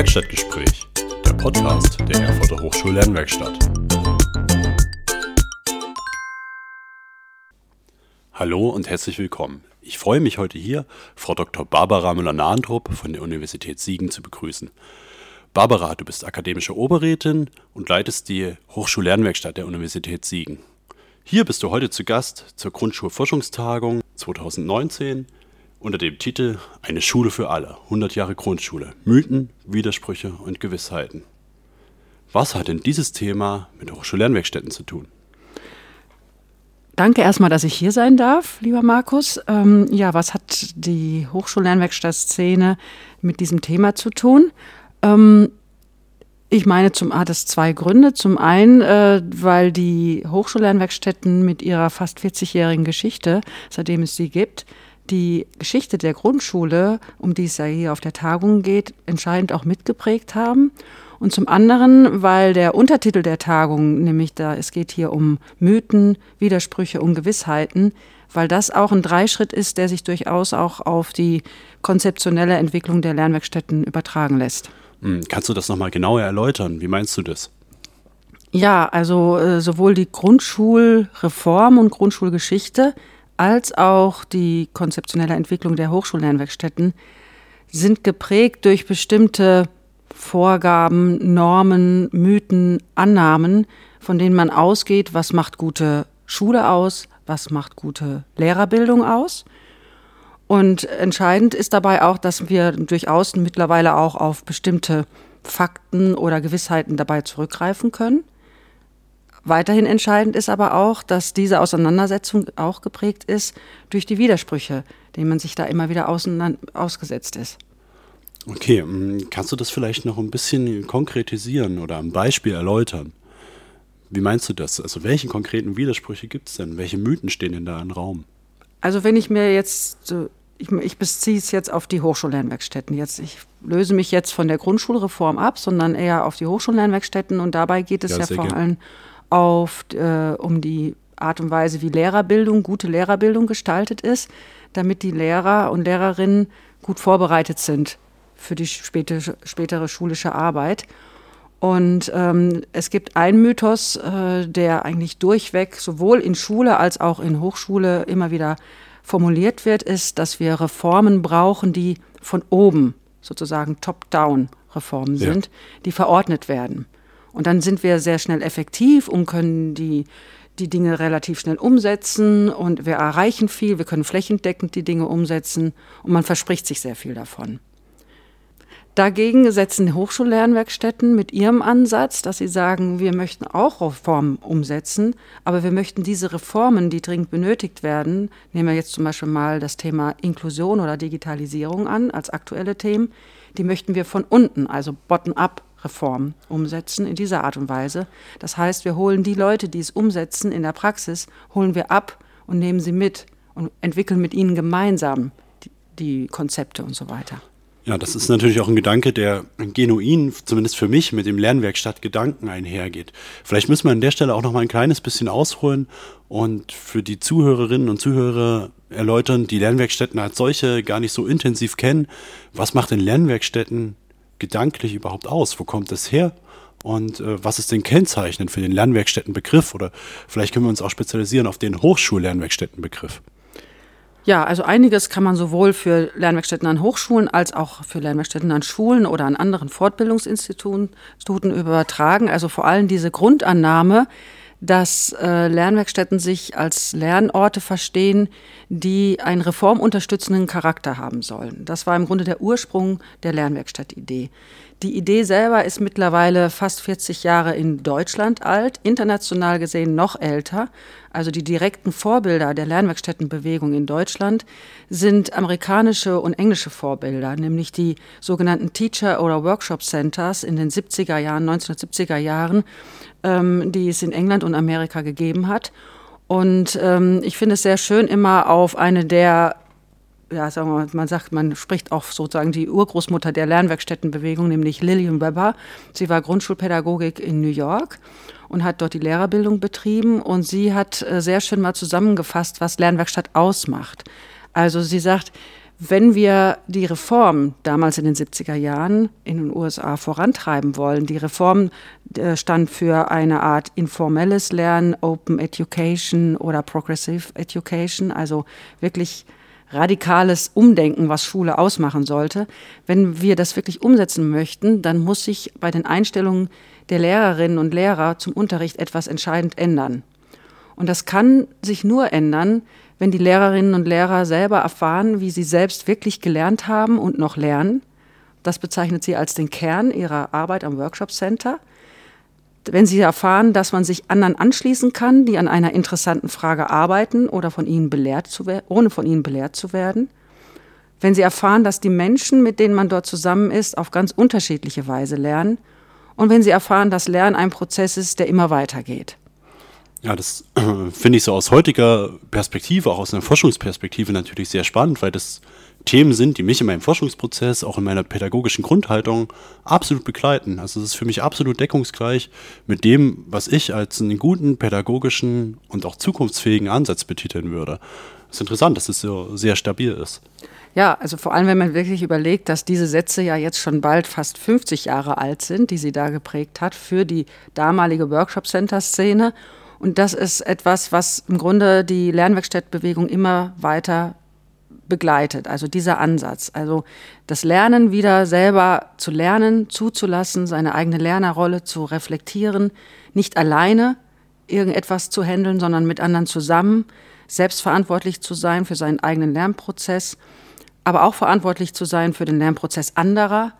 Werkstattgespräch, der Podcast der Erfurter Hochschullernwerkstatt. Hallo und herzlich willkommen. Ich freue mich heute hier, Frau Dr. Barbara Müller-Nahentrup von der Universität Siegen zu begrüßen. Barbara, du bist akademische Oberrätin und leitest die Hochschullernwerkstatt der Universität Siegen. Hier bist du heute zu Gast zur Grundschulforschungstagung 2019 unter dem Titel Eine Schule für alle, 100 Jahre Grundschule, Mythen, Widersprüche und Gewissheiten. Was hat denn dieses Thema mit Hochschullernwerkstätten zu tun? Danke erstmal, dass ich hier sein darf, lieber Markus. Ähm, ja, was hat die Hochschullernwerkstattszene mit diesem Thema zu tun? Ähm, ich meine, zum, hat es zwei Gründe. Zum einen, äh, weil die Hochschullernwerkstätten mit ihrer fast 40-jährigen Geschichte, seitdem es sie gibt, die Geschichte der Grundschule, um die es ja hier auf der Tagung geht, entscheidend auch mitgeprägt haben. Und zum anderen, weil der Untertitel der Tagung, nämlich da, es geht hier um Mythen, Widersprüche, Ungewissheiten, weil das auch ein Dreischritt ist, der sich durchaus auch auf die konzeptionelle Entwicklung der Lernwerkstätten übertragen lässt. Hm, kannst du das nochmal genauer erläutern? Wie meinst du das? Ja, also äh, sowohl die Grundschulreform und Grundschulgeschichte als auch die konzeptionelle Entwicklung der Hochschullernwerkstätten sind geprägt durch bestimmte Vorgaben, Normen, Mythen, Annahmen, von denen man ausgeht, was macht gute Schule aus, was macht gute Lehrerbildung aus. Und entscheidend ist dabei auch, dass wir durchaus mittlerweile auch auf bestimmte Fakten oder Gewissheiten dabei zurückgreifen können. Weiterhin entscheidend ist aber auch, dass diese Auseinandersetzung auch geprägt ist durch die Widersprüche, denen man sich da immer wieder ausgesetzt ist. Okay, mm, kannst du das vielleicht noch ein bisschen konkretisieren oder am Beispiel erläutern? Wie meinst du das? Also welche konkreten Widersprüche gibt es denn? Welche Mythen stehen denn da im Raum? Also wenn ich mir jetzt, ich, ich beziehe es jetzt auf die Hochschullernwerkstätten. Jetzt, ich löse mich jetzt von der Grundschulreform ab, sondern eher auf die Hochschullernwerkstätten und dabei geht es ja, ja vor allem auf, äh, um die Art und Weise, wie Lehrerbildung, gute Lehrerbildung gestaltet ist, damit die Lehrer und Lehrerinnen gut vorbereitet sind für die späte, spätere schulische Arbeit. Und ähm, es gibt einen Mythos, äh, der eigentlich durchweg sowohl in Schule als auch in Hochschule immer wieder formuliert wird, ist, dass wir Reformen brauchen, die von oben sozusagen top-down Reformen sind, ja. die verordnet werden. Und dann sind wir sehr schnell effektiv und können die, die Dinge relativ schnell umsetzen. Und wir erreichen viel, wir können flächendeckend die Dinge umsetzen. Und man verspricht sich sehr viel davon. Dagegen setzen Hochschullernwerkstätten mit ihrem Ansatz, dass sie sagen, wir möchten auch Reformen umsetzen, aber wir möchten diese Reformen, die dringend benötigt werden, nehmen wir jetzt zum Beispiel mal das Thema Inklusion oder Digitalisierung an als aktuelle Themen, die möchten wir von unten, also bottom-up Reform umsetzen in dieser Art und Weise. Das heißt, wir holen die Leute, die es umsetzen in der Praxis, holen wir ab und nehmen sie mit und entwickeln mit ihnen gemeinsam die, die Konzepte und so weiter. Ja, das ist natürlich auch ein Gedanke, der genuin, zumindest für mich, mit dem Lernwerkstattgedanken einhergeht. Vielleicht müssen wir an der Stelle auch noch mal ein kleines bisschen ausholen und für die Zuhörerinnen und Zuhörer erläutern, die Lernwerkstätten als solche gar nicht so intensiv kennen. Was macht denn Lernwerkstätten gedanklich überhaupt aus? Wo kommt es her? Und äh, was ist denn kennzeichnend für den Lernwerkstättenbegriff? Oder vielleicht können wir uns auch spezialisieren auf den Hochschullernwerkstättenbegriff. Ja, also einiges kann man sowohl für Lernwerkstätten an Hochschulen als auch für Lernwerkstätten an Schulen oder an anderen Fortbildungsinstituten übertragen. Also vor allem diese Grundannahme, dass äh, Lernwerkstätten sich als Lernorte verstehen, die einen reformunterstützenden Charakter haben sollen. Das war im Grunde der Ursprung der Lernwerkstattidee. Die Idee selber ist mittlerweile fast 40 Jahre in Deutschland alt, international gesehen noch älter. Also die direkten Vorbilder der Lernwerkstättenbewegung in Deutschland sind amerikanische und englische Vorbilder, nämlich die sogenannten Teacher- oder Workshop Centers in den 70er Jahren, 1970er Jahren, ähm, die es in England und Amerika gegeben hat. Und ähm, ich finde es sehr schön, immer auf eine der ja, sagen wir man sagt, man spricht auch sozusagen die Urgroßmutter der Lernwerkstättenbewegung, nämlich Lillian Weber. Sie war Grundschulpädagogik in New York und hat dort die Lehrerbildung betrieben und sie hat äh, sehr schön mal zusammengefasst, was Lernwerkstatt ausmacht. Also sie sagt, wenn wir die Reform damals in den 70er Jahren in den USA vorantreiben wollen, die Reform äh, stand für eine Art informelles Lernen, Open Education oder Progressive Education, also wirklich radikales Umdenken, was Schule ausmachen sollte. Wenn wir das wirklich umsetzen möchten, dann muss sich bei den Einstellungen der Lehrerinnen und Lehrer zum Unterricht etwas entscheidend ändern. Und das kann sich nur ändern, wenn die Lehrerinnen und Lehrer selber erfahren, wie sie selbst wirklich gelernt haben und noch lernen. Das bezeichnet sie als den Kern ihrer Arbeit am Workshop Center. Wenn sie erfahren, dass man sich anderen anschließen kann, die an einer interessanten Frage arbeiten oder von ihnen belehrt zu ohne von ihnen belehrt zu werden. Wenn sie erfahren, dass die Menschen, mit denen man dort zusammen ist, auf ganz unterschiedliche Weise lernen. Und wenn sie erfahren, dass Lernen ein Prozess ist, der immer weitergeht. Ja, das finde ich so aus heutiger Perspektive, auch aus einer Forschungsperspektive natürlich sehr spannend, weil das Themen sind, die mich in meinem Forschungsprozess, auch in meiner pädagogischen Grundhaltung absolut begleiten. Also es ist für mich absolut deckungsgleich mit dem, was ich als einen guten pädagogischen und auch zukunftsfähigen Ansatz betiteln würde. Es ist interessant, dass es so sehr stabil ist. Ja, also vor allem, wenn man wirklich überlegt, dass diese Sätze ja jetzt schon bald fast 50 Jahre alt sind, die sie da geprägt hat für die damalige Workshop-Center-Szene und das ist etwas, was im Grunde die Lernwerkstattbewegung immer weiter begleitet. Also dieser Ansatz. Also das Lernen wieder selber zu lernen, zuzulassen, seine eigene Lernerrolle zu reflektieren, nicht alleine irgendetwas zu handeln, sondern mit anderen zusammen, selbstverantwortlich zu sein für seinen eigenen Lernprozess, aber auch verantwortlich zu sein für den Lernprozess anderer,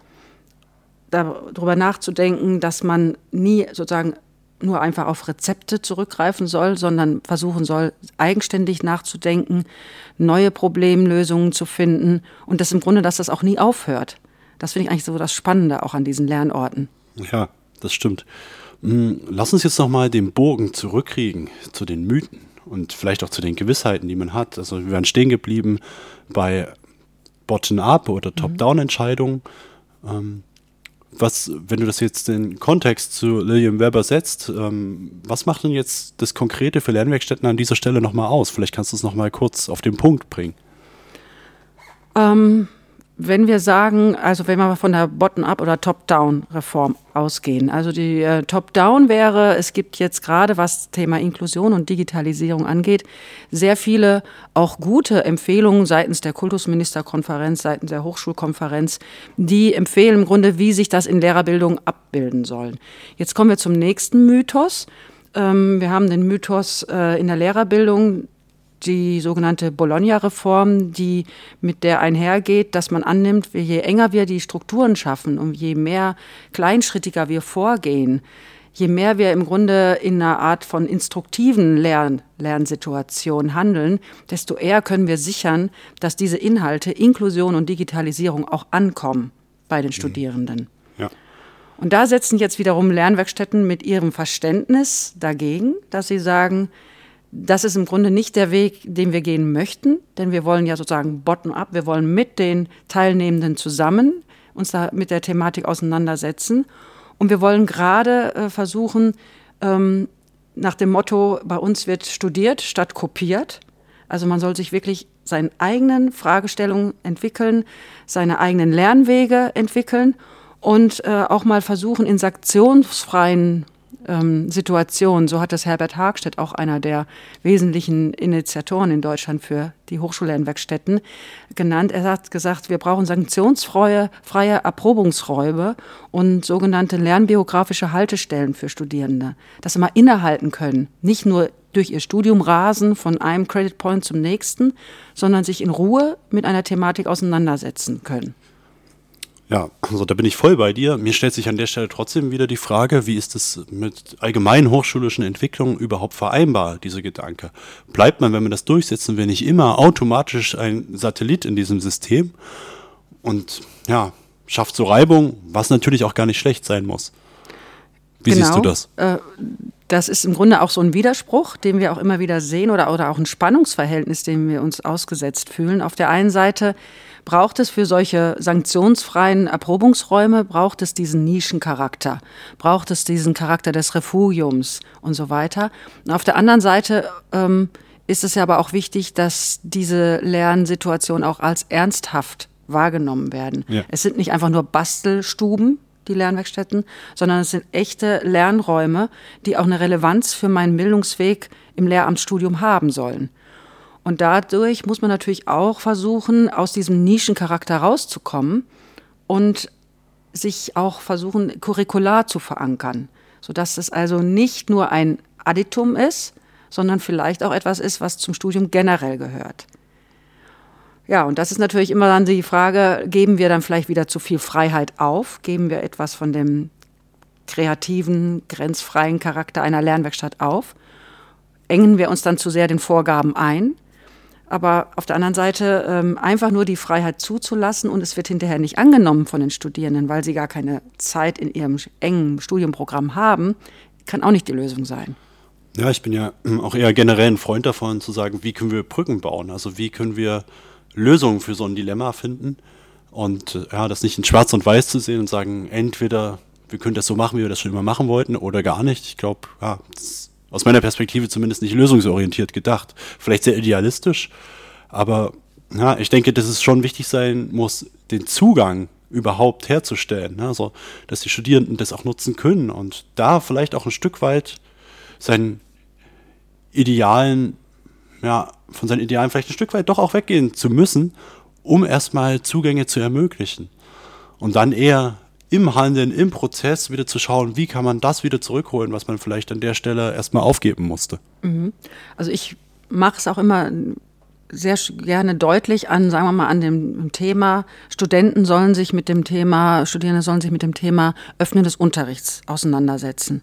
darüber nachzudenken, dass man nie sozusagen nur einfach auf Rezepte zurückgreifen soll, sondern versuchen soll, eigenständig nachzudenken, neue Problemlösungen zu finden und das im Grunde, dass das auch nie aufhört. Das finde ich eigentlich so das Spannende auch an diesen Lernorten. Ja, das stimmt. Hm, lass uns jetzt nochmal den Bogen zurückkriegen zu den Mythen und vielleicht auch zu den Gewissheiten, die man hat. Also wir waren stehen geblieben bei Bottom-up oder Top-down-Entscheidungen. Ähm, was, wenn du das jetzt in Kontext zu Lillian Weber setzt, ähm, was macht denn jetzt das Konkrete für Lernwerkstätten an dieser Stelle nochmal aus? Vielleicht kannst du es nochmal kurz auf den Punkt bringen. Ähm, wenn wir sagen, also wenn wir von der Bottom-up oder Top-down-Reform ausgehen, also die äh, Top-down wäre, es gibt jetzt gerade, was Thema Inklusion und Digitalisierung angeht, sehr viele auch gute Empfehlungen seitens der Kultusministerkonferenz, seitens der Hochschulkonferenz, die empfehlen im Grunde, wie sich das in Lehrerbildung abbilden soll. Jetzt kommen wir zum nächsten Mythos. Ähm, wir haben den Mythos äh, in der Lehrerbildung, die sogenannte Bologna-Reform, die mit der einhergeht, dass man annimmt, je enger wir die Strukturen schaffen und je mehr kleinschrittiger wir vorgehen, je mehr wir im Grunde in einer Art von instruktiven Lern Lernsituation handeln, desto eher können wir sichern, dass diese Inhalte Inklusion und Digitalisierung auch ankommen bei den mhm. Studierenden. Ja. Und da setzen jetzt wiederum Lernwerkstätten mit ihrem Verständnis dagegen, dass sie sagen, das ist im Grunde nicht der Weg, den wir gehen möchten, denn wir wollen ja sozusagen bottom-up, wir wollen mit den Teilnehmenden zusammen uns da mit der Thematik auseinandersetzen. Und wir wollen gerade äh, versuchen, ähm, nach dem Motto, bei uns wird studiert statt kopiert. Also man soll sich wirklich seine eigenen Fragestellungen entwickeln, seine eigenen Lernwege entwickeln und äh, auch mal versuchen, in sanktionsfreien ähm, Situation. So hat das Herbert Hagstedt, auch einer der wesentlichen Initiatoren in Deutschland für die Hochschullernwerkstätten, genannt. Er hat gesagt, wir brauchen sanktionsfreie freie Erprobungsräume und sogenannte lernbiografische Haltestellen für Studierende, dass sie mal innehalten können, nicht nur durch ihr Studium rasen von einem Credit Point zum nächsten, sondern sich in Ruhe mit einer Thematik auseinandersetzen können. Ja, also da bin ich voll bei dir. Mir stellt sich an der Stelle trotzdem wieder die Frage, wie ist es mit allgemeinen hochschulischen Entwicklungen überhaupt vereinbar, dieser Gedanke? Bleibt man, wenn man das durchsetzen will, nicht immer automatisch ein Satellit in diesem System und ja, schafft so Reibung, was natürlich auch gar nicht schlecht sein muss. Wie genau, siehst du das? Äh, das ist im Grunde auch so ein Widerspruch, den wir auch immer wieder sehen oder, oder auch ein Spannungsverhältnis, dem wir uns ausgesetzt fühlen. Auf der einen Seite braucht es für solche sanktionsfreien Erprobungsräume, braucht es diesen Nischencharakter, braucht es diesen Charakter des Refugiums und so weiter. Und auf der anderen Seite ähm, ist es ja aber auch wichtig, dass diese Lernsituationen auch als ernsthaft wahrgenommen werden. Ja. Es sind nicht einfach nur Bastelstuben, die Lernwerkstätten, sondern es sind echte Lernräume, die auch eine Relevanz für meinen Bildungsweg im Lehramtsstudium haben sollen. Und dadurch muss man natürlich auch versuchen, aus diesem Nischencharakter rauszukommen und sich auch versuchen, curricular zu verankern, sodass es also nicht nur ein Additum ist, sondern vielleicht auch etwas ist, was zum Studium generell gehört. Ja, und das ist natürlich immer dann die Frage, geben wir dann vielleicht wieder zu viel Freiheit auf? Geben wir etwas von dem kreativen, grenzfreien Charakter einer Lernwerkstatt auf? Engen wir uns dann zu sehr den Vorgaben ein? Aber auf der anderen Seite ähm, einfach nur die Freiheit zuzulassen und es wird hinterher nicht angenommen von den Studierenden, weil sie gar keine Zeit in ihrem engen Studienprogramm haben, kann auch nicht die Lösung sein. Ja, ich bin ja auch eher generell ein Freund davon zu sagen, wie können wir Brücken bauen? Also wie können wir Lösungen für so ein Dilemma finden? Und äh, ja, das nicht in Schwarz und Weiß zu sehen und sagen, entweder wir können das so machen, wie wir das schon immer machen wollten, oder gar nicht. Ich glaube, ja, aus meiner Perspektive zumindest nicht lösungsorientiert gedacht. Vielleicht sehr idealistisch, aber ja, ich denke, dass es schon wichtig sein muss, den Zugang überhaupt herzustellen. Ne? Also, dass die Studierenden das auch nutzen können und da vielleicht auch ein Stück weit seinen Idealen, ja, von seinen Idealen vielleicht ein Stück weit doch auch weggehen zu müssen, um erstmal Zugänge zu ermöglichen. Und dann eher im Handeln, im Prozess wieder zu schauen, wie kann man das wieder zurückholen, was man vielleicht an der Stelle erstmal aufgeben musste. Mhm. Also ich mache es auch immer sehr gerne deutlich an, sagen wir mal, an dem Thema, Studenten sollen sich mit dem Thema, Studierende sollen sich mit dem Thema Öffnen des Unterrichts auseinandersetzen.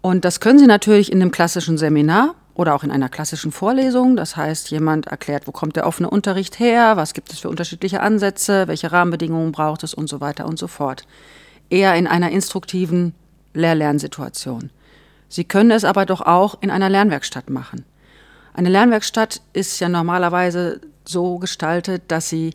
Und das können sie natürlich in einem klassischen Seminar oder auch in einer klassischen Vorlesung. Das heißt, jemand erklärt, wo kommt der offene Unterricht her, was gibt es für unterschiedliche Ansätze, welche Rahmenbedingungen braucht es und so weiter und so fort. Eher in einer instruktiven Lehr-Lernsituation. Sie können es aber doch auch in einer Lernwerkstatt machen. Eine Lernwerkstatt ist ja normalerweise so gestaltet, dass sie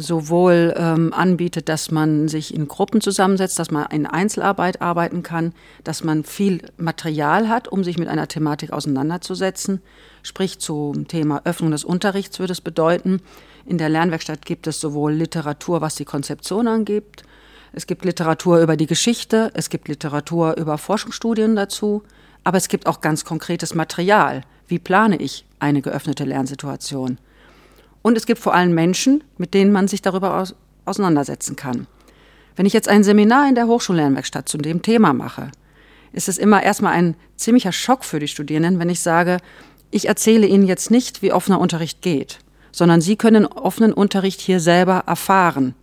sowohl ähm, anbietet, dass man sich in Gruppen zusammensetzt, dass man in Einzelarbeit arbeiten kann, dass man viel Material hat, um sich mit einer Thematik auseinanderzusetzen. Sprich zum Thema Öffnung des Unterrichts würde es bedeuten, in der Lernwerkstatt gibt es sowohl Literatur, was die Konzeption angibt, es gibt Literatur über die Geschichte, es gibt Literatur über Forschungsstudien dazu, aber es gibt auch ganz konkretes Material. Wie plane ich eine geöffnete Lernsituation? Und es gibt vor allem Menschen, mit denen man sich darüber aus auseinandersetzen kann. Wenn ich jetzt ein Seminar in der Hochschullernwerkstatt zu dem Thema mache, ist es immer erstmal ein ziemlicher Schock für die Studierenden, wenn ich sage, ich erzähle Ihnen jetzt nicht, wie offener Unterricht geht, sondern Sie können offenen Unterricht hier selber erfahren.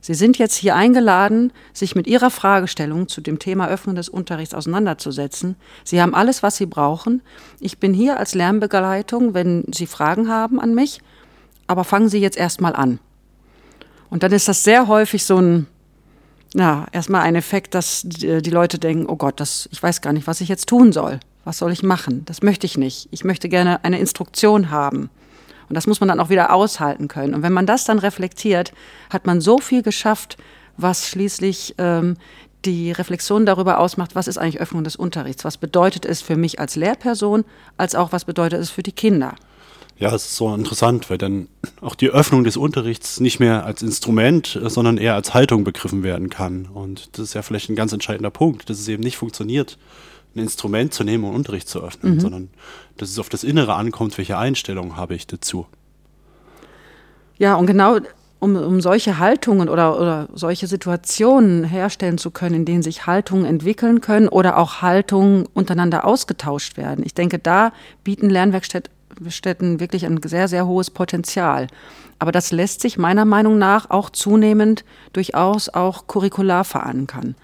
Sie sind jetzt hier eingeladen, sich mit Ihrer Fragestellung zu dem Thema Öffnung des Unterrichts auseinanderzusetzen. Sie haben alles, was Sie brauchen. Ich bin hier als Lernbegleitung, wenn Sie Fragen haben an mich aber fangen Sie jetzt erstmal an. Und dann ist das sehr häufig so ein, ja, erstmal ein Effekt, dass die Leute denken, oh Gott, das, ich weiß gar nicht, was ich jetzt tun soll. Was soll ich machen? Das möchte ich nicht. Ich möchte gerne eine Instruktion haben. Und das muss man dann auch wieder aushalten können. Und wenn man das dann reflektiert, hat man so viel geschafft, was schließlich ähm, die Reflexion darüber ausmacht, was ist eigentlich Öffnung des Unterrichts? Was bedeutet es für mich als Lehrperson, als auch was bedeutet es für die Kinder? Ja, es ist so interessant, weil dann auch die Öffnung des Unterrichts nicht mehr als Instrument, sondern eher als Haltung begriffen werden kann. Und das ist ja vielleicht ein ganz entscheidender Punkt, dass es eben nicht funktioniert, ein Instrument zu nehmen und Unterricht zu öffnen, mhm. sondern dass es auf das Innere ankommt, welche Einstellung habe ich dazu. Ja, und genau um, um solche Haltungen oder, oder solche Situationen herstellen zu können, in denen sich Haltungen entwickeln können oder auch Haltungen untereinander ausgetauscht werden. Ich denke, da bieten Lernwerkstätten Städten wirklich ein sehr, sehr hohes Potenzial. Aber das lässt sich meiner Meinung nach auch zunehmend durchaus auch curricular verankern.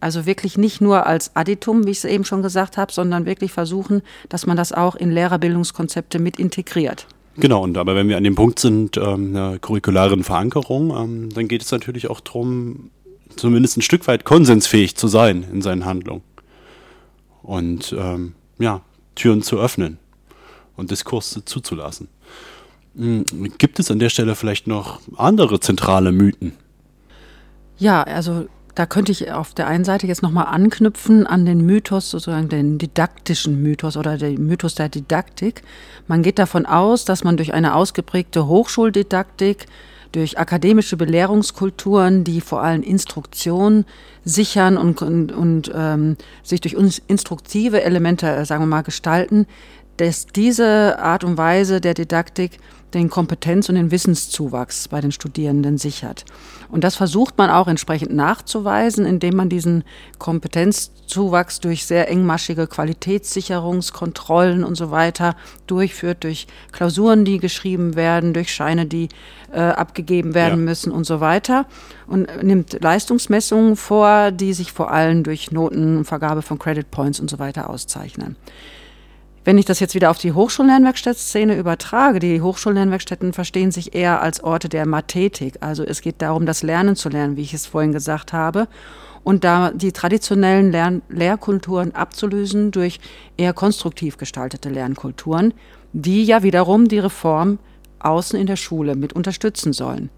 Also wirklich nicht nur als Additum, wie ich es eben schon gesagt habe, sondern wirklich versuchen, dass man das auch in Lehrerbildungskonzepte mit integriert. Genau, und aber wenn wir an dem Punkt sind, ähm, einer curricularen Verankerung, ähm, dann geht es natürlich auch darum, zumindest ein Stück weit konsensfähig zu sein in seinen Handlungen. Und ähm, ja, Türen zu öffnen und Diskurs zuzulassen. Hm, gibt es an der Stelle vielleicht noch andere zentrale Mythen? Ja, also Da könnte ich auf der einen Seite jetzt nochmal anknüpfen an den Mythos, sozusagen den didaktischen Mythos oder den Mythos der Didaktik. Man geht davon aus, dass man durch eine ausgeprägte Hochschuldidaktik, durch akademische Belehrungskulturen, die vor allem Instruktion sichern und, und, und ähm, sich durch instruktive Elemente, äh, sagen wir mal, gestalten, dass diese Art und Weise der Didaktik den Kompetenz- und den Wissenszuwachs bei den Studierenden sichert. Und das versucht man auch entsprechend nachzuweisen, indem man diesen Kompetenzzuwachs durch sehr engmaschige Qualitätssicherungskontrollen und so weiter durchführt, durch Klausuren, die geschrieben werden, durch Scheine, die äh, abgegeben werden ja. müssen und so weiter. Und nimmt Leistungsmessungen vor, die sich vor allem durch Notenvergabe von Credit Points und so weiter auszeichnen. Wenn ich das jetzt wieder auf die Hochschullernwerkstattszene übertrage, die Hochschullernwerkstätten verstehen sich eher als Orte der Mathetik. Also es geht darum, das Lernen zu lernen, wie ich es vorhin gesagt habe. Und da die traditionellen Lern Lehrkulturen abzulösen durch eher konstruktiv gestaltete Lernkulturen, die ja wiederum die Reform außen in der Schule mit unterstützen sollen.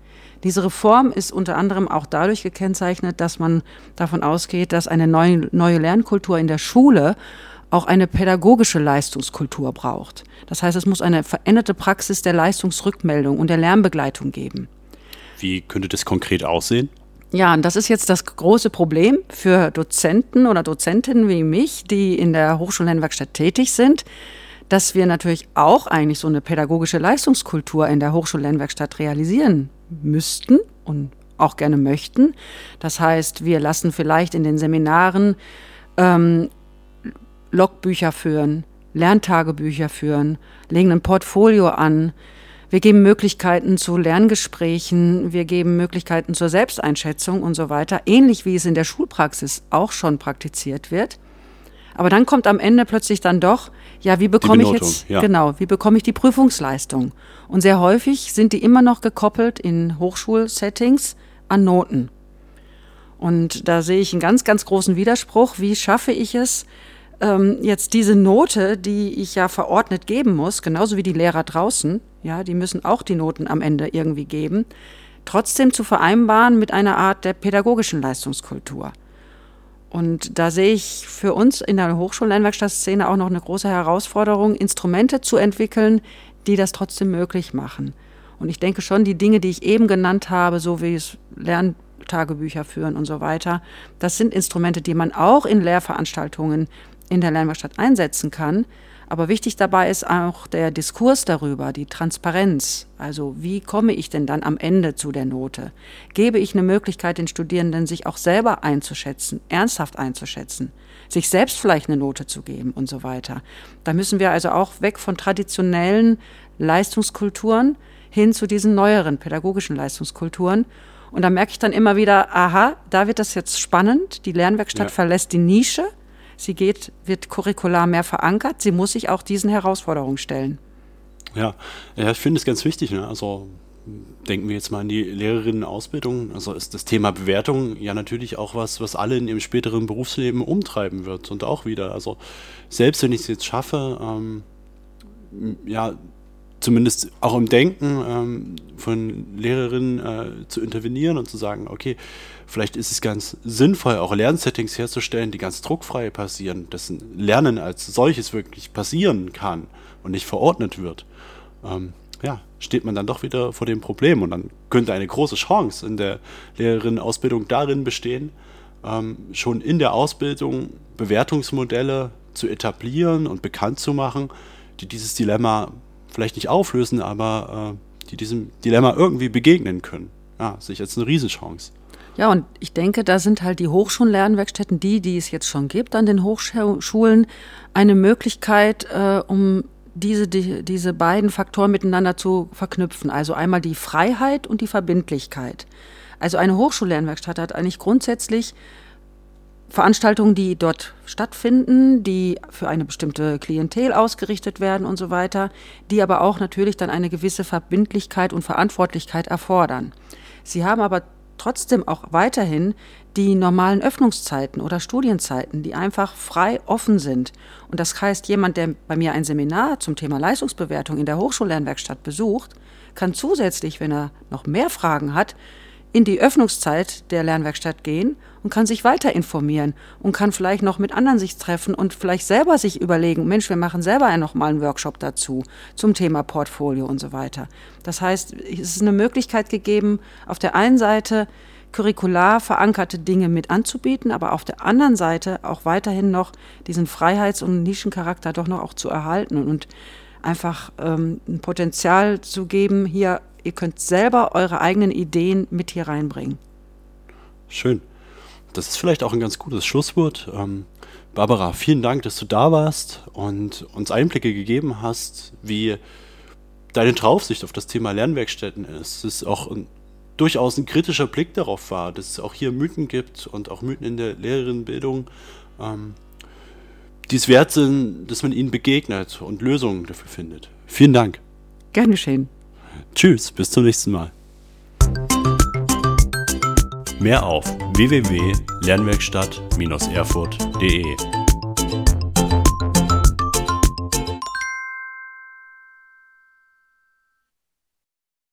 Diese Reform ist unter anderem auch dadurch gekennzeichnet, dass man davon ausgeht, dass eine neue, neue Lernkultur in der Schule auch eine pädagogische Leistungskultur braucht. Das heißt, es muss eine veränderte Praxis der Leistungsrückmeldung und der Lernbegleitung geben. Wie könnte das konkret aussehen? Ja, und das ist jetzt das große Problem für Dozenten oder Dozentinnen wie mich, die in der Hochschullernwerkstatt tätig sind, dass wir natürlich auch eigentlich so eine pädagogische Leistungskultur in der Hochschullernwerkstatt realisieren müssten und auch gerne möchten. Das heißt, wir lassen vielleicht in den Seminaren ähm, Logbücher führen, Lerntagebücher führen, legen ein Portfolio an. Wir geben Möglichkeiten zu Lerngesprächen, wir geben Möglichkeiten zur Selbsteinschätzung und so weiter, ähnlich wie es in der Schulpraxis auch schon praktiziert wird. Aber dann kommt am Ende plötzlich dann doch, ja, wie bekomme ich jetzt, ja. genau, wie bekomme ich die Prüfungsleistung? Und sehr häufig sind die immer noch gekoppelt in Hochschulsettings an Noten. Und da sehe ich einen ganz, ganz großen Widerspruch. Wie schaffe ich es, ähm, jetzt diese Note, die ich ja verordnet geben muss, genauso wie die Lehrer draußen, ja, die müssen auch die Noten am Ende irgendwie geben, trotzdem zu vereinbaren mit einer Art der pädagogischen Leistungskultur. Und da sehe ich für uns in der Hochschullernwerkstattszene auch noch eine große Herausforderung, Instrumente zu entwickeln, die das trotzdem möglich machen. Und ich denke schon, die Dinge, die ich eben genannt habe, so wie es Lerntagebücher führen und so weiter, das sind Instrumente, die man auch in Lehrveranstaltungen in der Lernwerkstatt einsetzen kann. Aber wichtig dabei ist auch der Diskurs darüber, die Transparenz. Also wie komme ich denn dann am Ende zu der Note? Gebe ich eine Möglichkeit den Studierenden, sich auch selber einzuschätzen, ernsthaft einzuschätzen, sich selbst vielleicht eine Note zu geben und so weiter. Da müssen wir also auch weg von traditionellen Leistungskulturen hin zu diesen neueren pädagogischen Leistungskulturen. Und da merke ich dann immer wieder, aha, da wird das jetzt spannend. Die Lernwerkstatt ja. verlässt die Nische Sie geht, wird curricular mehr verankert. Sie muss sich auch diesen Herausforderungen stellen. Ja, ja ich finde es ganz wichtig. Ne? Also denken wir jetzt mal an die Lehrerinnenausbildung. Also ist das Thema Bewertung ja natürlich auch was, was alle in ihrem späteren Berufsleben umtreiben wird und auch wieder. Also selbst wenn ich es jetzt schaffe, ähm, ja, zumindest auch im Denken ähm, von Lehrerinnen äh, zu intervenieren und zu sagen, okay, vielleicht ist es ganz sinnvoll, auch Lernsettings herzustellen, die ganz druckfrei passieren, dass ein Lernen als solches wirklich passieren kann und nicht verordnet wird. Ähm, ja, steht man dann doch wieder vor dem Problem und dann könnte eine große Chance in der Lehrerinnenausbildung darin bestehen, ähm, schon in der Ausbildung Bewertungsmodelle zu etablieren und bekannt zu machen, die dieses Dilemma vielleicht nicht auflösen, aber äh, die diesem Dilemma irgendwie begegnen können. Ja, sich jetzt eine Riesenchance. Ja, und ich denke, da sind halt die Hochschullernwerkstätten, die, die es jetzt schon gibt an den Hochschulen, eine Möglichkeit, äh, um diese, die, diese beiden Faktoren miteinander zu verknüpfen. Also einmal die Freiheit und die Verbindlichkeit. Also eine Hochschullernwerkstatt hat eigentlich grundsätzlich Veranstaltungen, die dort stattfinden, die für eine bestimmte Klientel ausgerichtet werden und so weiter, die aber auch natürlich dann eine gewisse Verbindlichkeit und Verantwortlichkeit erfordern. Sie haben aber trotzdem auch weiterhin die normalen Öffnungszeiten oder Studienzeiten, die einfach frei offen sind. Und das heißt, jemand, der bei mir ein Seminar zum Thema Leistungsbewertung in der Hochschullernwerkstatt besucht, kann zusätzlich, wenn er noch mehr Fragen hat, in die Öffnungszeit der Lernwerkstatt gehen und kann sich weiter informieren und kann vielleicht noch mit anderen sich treffen und vielleicht selber sich überlegen, Mensch, wir machen selber noch mal einen Workshop dazu zum Thema Portfolio und so weiter. Das heißt, es ist eine Möglichkeit gegeben, auf der einen Seite curricular verankerte Dinge mit anzubieten, aber auf der anderen Seite auch weiterhin noch diesen Freiheits- und Nischencharakter doch noch auch zu erhalten und einfach ähm, ein Potenzial zu geben, hier, ihr könnt selber eure eigenen Ideen mit hier reinbringen. Schön. Das ist vielleicht auch ein ganz gutes Schlusswort. Ähm, Barbara, vielen Dank, dass du da warst und uns Einblicke gegeben hast, wie deine Draufsicht auf das Thema Lernwerkstätten ist. Es ist auch ein durchaus ein kritischer Blick darauf war, dass es auch hier Mythen gibt und auch Mythen in der Lehrerinnenbildung, ähm, die es wert sind, dass man ihnen begegnet und Lösungen dafür findet. Vielen Dank. Gern geschehen. Tschüss, bis zum nächsten Mal. Mehr auf www.lernwerkstatt-erfurt.de